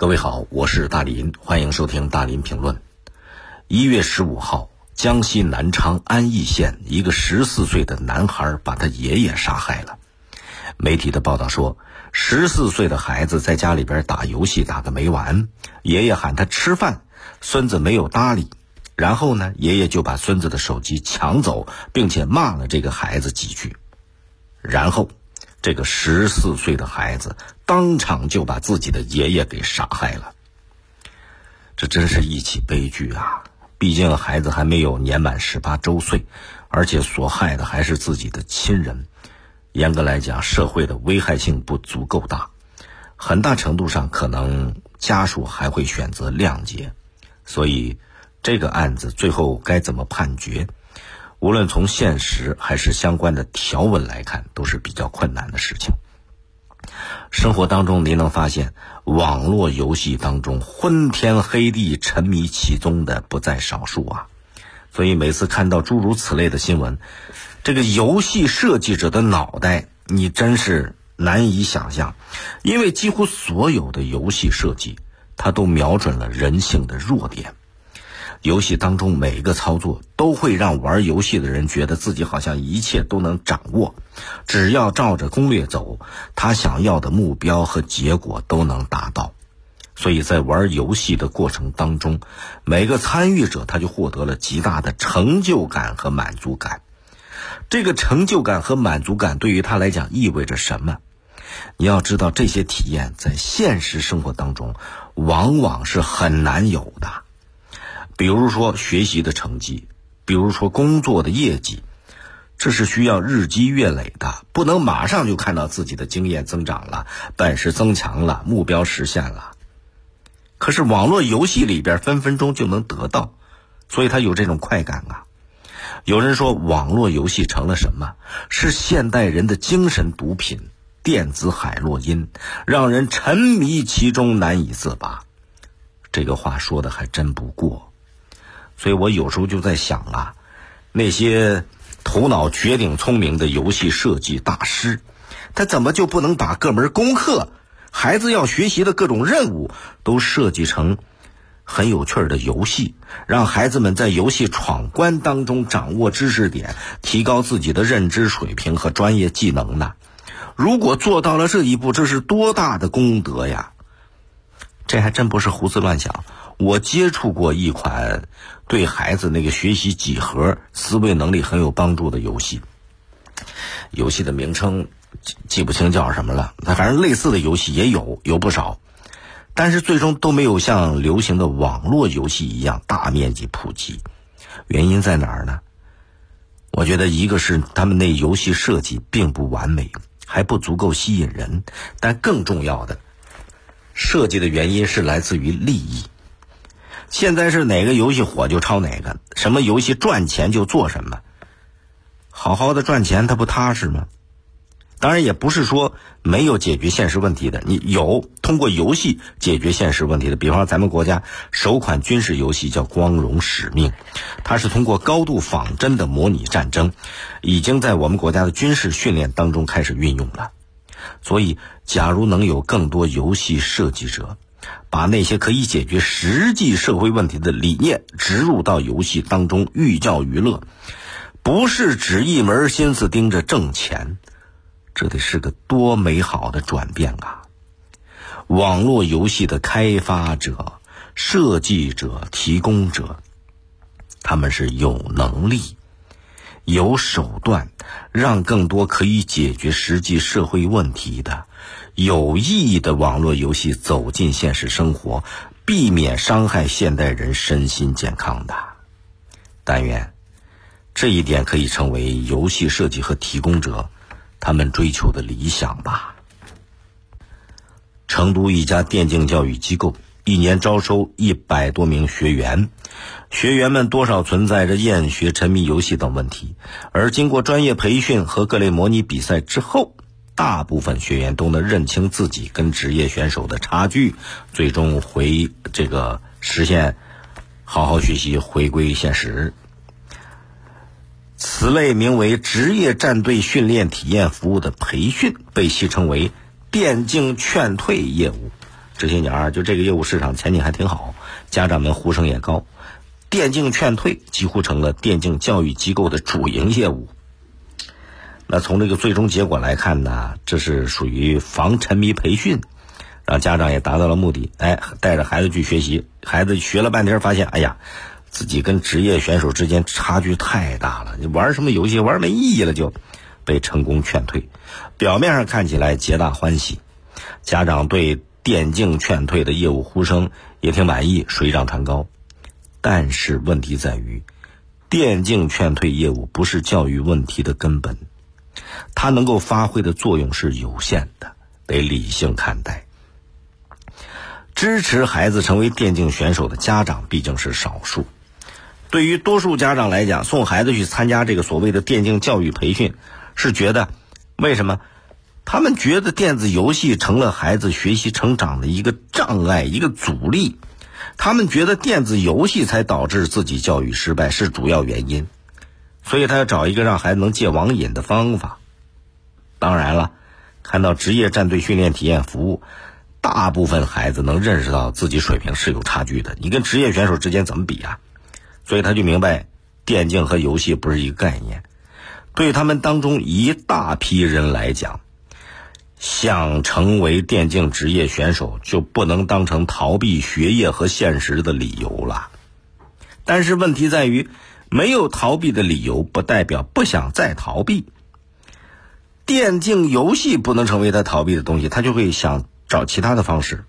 各位好，我是大林，欢迎收听大林评论。一月十五号，江西南昌安义县一个十四岁的男孩把他爷爷杀害了。媒体的报道说，十四岁的孩子在家里边打游戏打个没完，爷爷喊他吃饭，孙子没有搭理，然后呢，爷爷就把孙子的手机抢走，并且骂了这个孩子几句，然后。这个十四岁的孩子当场就把自己的爷爷给杀害了，这真是一起悲剧啊！毕竟孩子还没有年满十八周岁，而且所害的还是自己的亲人。严格来讲，社会的危害性不足够大，很大程度上可能家属还会选择谅解。所以，这个案子最后该怎么判决？无论从现实还是相关的条文来看，都是比较困难的事情。生活当中，您能发现网络游戏当中昏天黑地、沉迷其中的不在少数啊。所以每次看到诸如此类的新闻，这个游戏设计者的脑袋，你真是难以想象，因为几乎所有的游戏设计，它都瞄准了人性的弱点。游戏当中每一个操作都会让玩游戏的人觉得自己好像一切都能掌握，只要照着攻略走，他想要的目标和结果都能达到。所以在玩游戏的过程当中，每个参与者他就获得了极大的成就感和满足感。这个成就感和满足感对于他来讲意味着什么？你要知道，这些体验在现实生活当中往往是很难有的。比如说学习的成绩，比如说工作的业绩，这是需要日积月累的，不能马上就看到自己的经验增长了，本事增强了，目标实现了。可是网络游戏里边分分钟就能得到，所以他有这种快感啊。有人说网络游戏成了什么？是现代人的精神毒品，电子海洛因，让人沉迷其中难以自拔。这个话说的还真不过。所以我有时候就在想啊，那些头脑绝顶聪明的游戏设计大师，他怎么就不能把各门功课、孩子要学习的各种任务都设计成很有趣的游戏，让孩子们在游戏闯关当中掌握知识点，提高自己的认知水平和专业技能呢？如果做到了这一步，这是多大的功德呀！这还真不是胡思乱想。我接触过一款对孩子那个学习几何、思维能力很有帮助的游戏，游戏的名称记不清叫什么了。那反正类似的游戏也有，有不少，但是最终都没有像流行的网络游戏一样大面积普及。原因在哪儿呢？我觉得一个是他们那游戏设计并不完美，还不足够吸引人，但更重要的，设计的原因是来自于利益。现在是哪个游戏火就抄哪个，什么游戏赚钱就做什么。好好的赚钱，它不踏实吗？当然也不是说没有解决现实问题的，你有通过游戏解决现实问题的。比方说，咱们国家首款军事游戏叫《光荣使命》，它是通过高度仿真的模拟战争，已经在我们国家的军事训练当中开始运用了。所以，假如能有更多游戏设计者。把那些可以解决实际社会问题的理念植入到游戏当中，寓教于乐，不是只一门心思盯着挣钱，这得是个多美好的转变啊！网络游戏的开发者、设计者、提供者，他们是有能力、有手段，让更多可以解决实际社会问题的。有意义的网络游戏走进现实生活，避免伤害现代人身心健康的。但愿这一点可以成为游戏设计和提供者他们追求的理想吧。成都一家电竞教育机构一年招收一百多名学员，学员们多少存在着厌学、沉迷游戏等问题，而经过专业培训和各类模拟比赛之后。大部分学员都能认清自己跟职业选手的差距，最终回这个实现好好学习，回归现实。此类名为职业战队训练体验服务的培训，被戏称为“电竞劝退业务”。这些年儿就这个业务市场前景还挺好，家长们呼声也高，电竞劝退几乎成了电竞教育机构的主营业务。那从这个最终结果来看呢，这是属于防沉迷培训，让家长也达到了目的。哎，带着孩子去学习，孩子学了半天，发现哎呀，自己跟职业选手之间差距太大了，你玩什么游戏玩没意义了，就被成功劝退。表面上看起来皆大欢喜，家长对电竞劝退的业务呼声也挺满意，水涨船高。但是问题在于，电竞劝退业务不是教育问题的根本。它能够发挥的作用是有限的，得理性看待。支持孩子成为电竞选手的家长毕竟是少数，对于多数家长来讲，送孩子去参加这个所谓的电竞教育培训，是觉得为什么？他们觉得电子游戏成了孩子学习成长的一个障碍、一个阻力，他们觉得电子游戏才导致自己教育失败是主要原因。所以他要找一个让孩子能戒网瘾的方法。当然了，看到职业战队训练体验服务，大部分孩子能认识到自己水平是有差距的。你跟职业选手之间怎么比啊？所以他就明白，电竞和游戏不是一个概念。对他们当中一大批人来讲，想成为电竞职业选手，就不能当成逃避学业和现实的理由了。但是问题在于。没有逃避的理由，不代表不想再逃避。电竞游戏不能成为他逃避的东西，他就会想找其他的方式。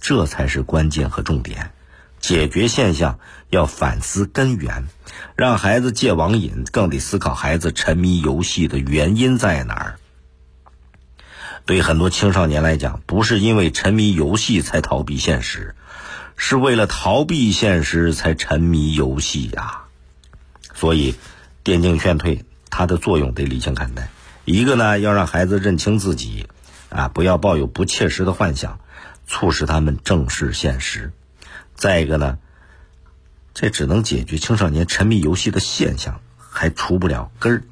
这才是关键和重点。解决现象要反思根源，让孩子戒网瘾，更得思考孩子沉迷游戏的原因在哪儿。对很多青少年来讲，不是因为沉迷游戏才逃避现实，是为了逃避现实才沉迷游戏呀。所以，电竞劝退它的作用得理性看待。一个呢，要让孩子认清自己，啊，不要抱有不切实的幻想，促使他们正视现实。再一个呢，这只能解决青少年沉迷游戏的现象，还除不了根儿。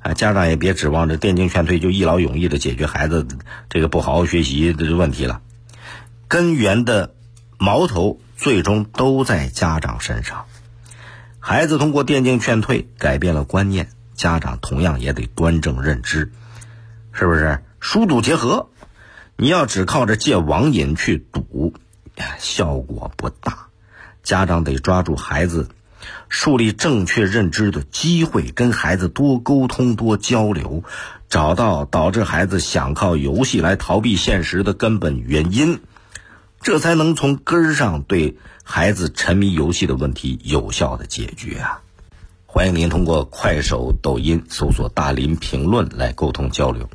啊，家长也别指望着电竞劝退就一劳永逸的解决孩子这个不好好学习的问题了。根源的矛头最终都在家长身上。孩子通过电竞劝退改变了观念，家长同样也得端正认知，是不是？疏赌结合，你要只靠着戒网瘾去赌，效果不大。家长得抓住孩子树立正确认知的机会，跟孩子多沟通、多交流，找到导致孩子想靠游戏来逃避现实的根本原因。这才能从根儿上对孩子沉迷游戏的问题有效的解决啊！欢迎您通过快手、抖音搜索“大林评论”来沟通交流。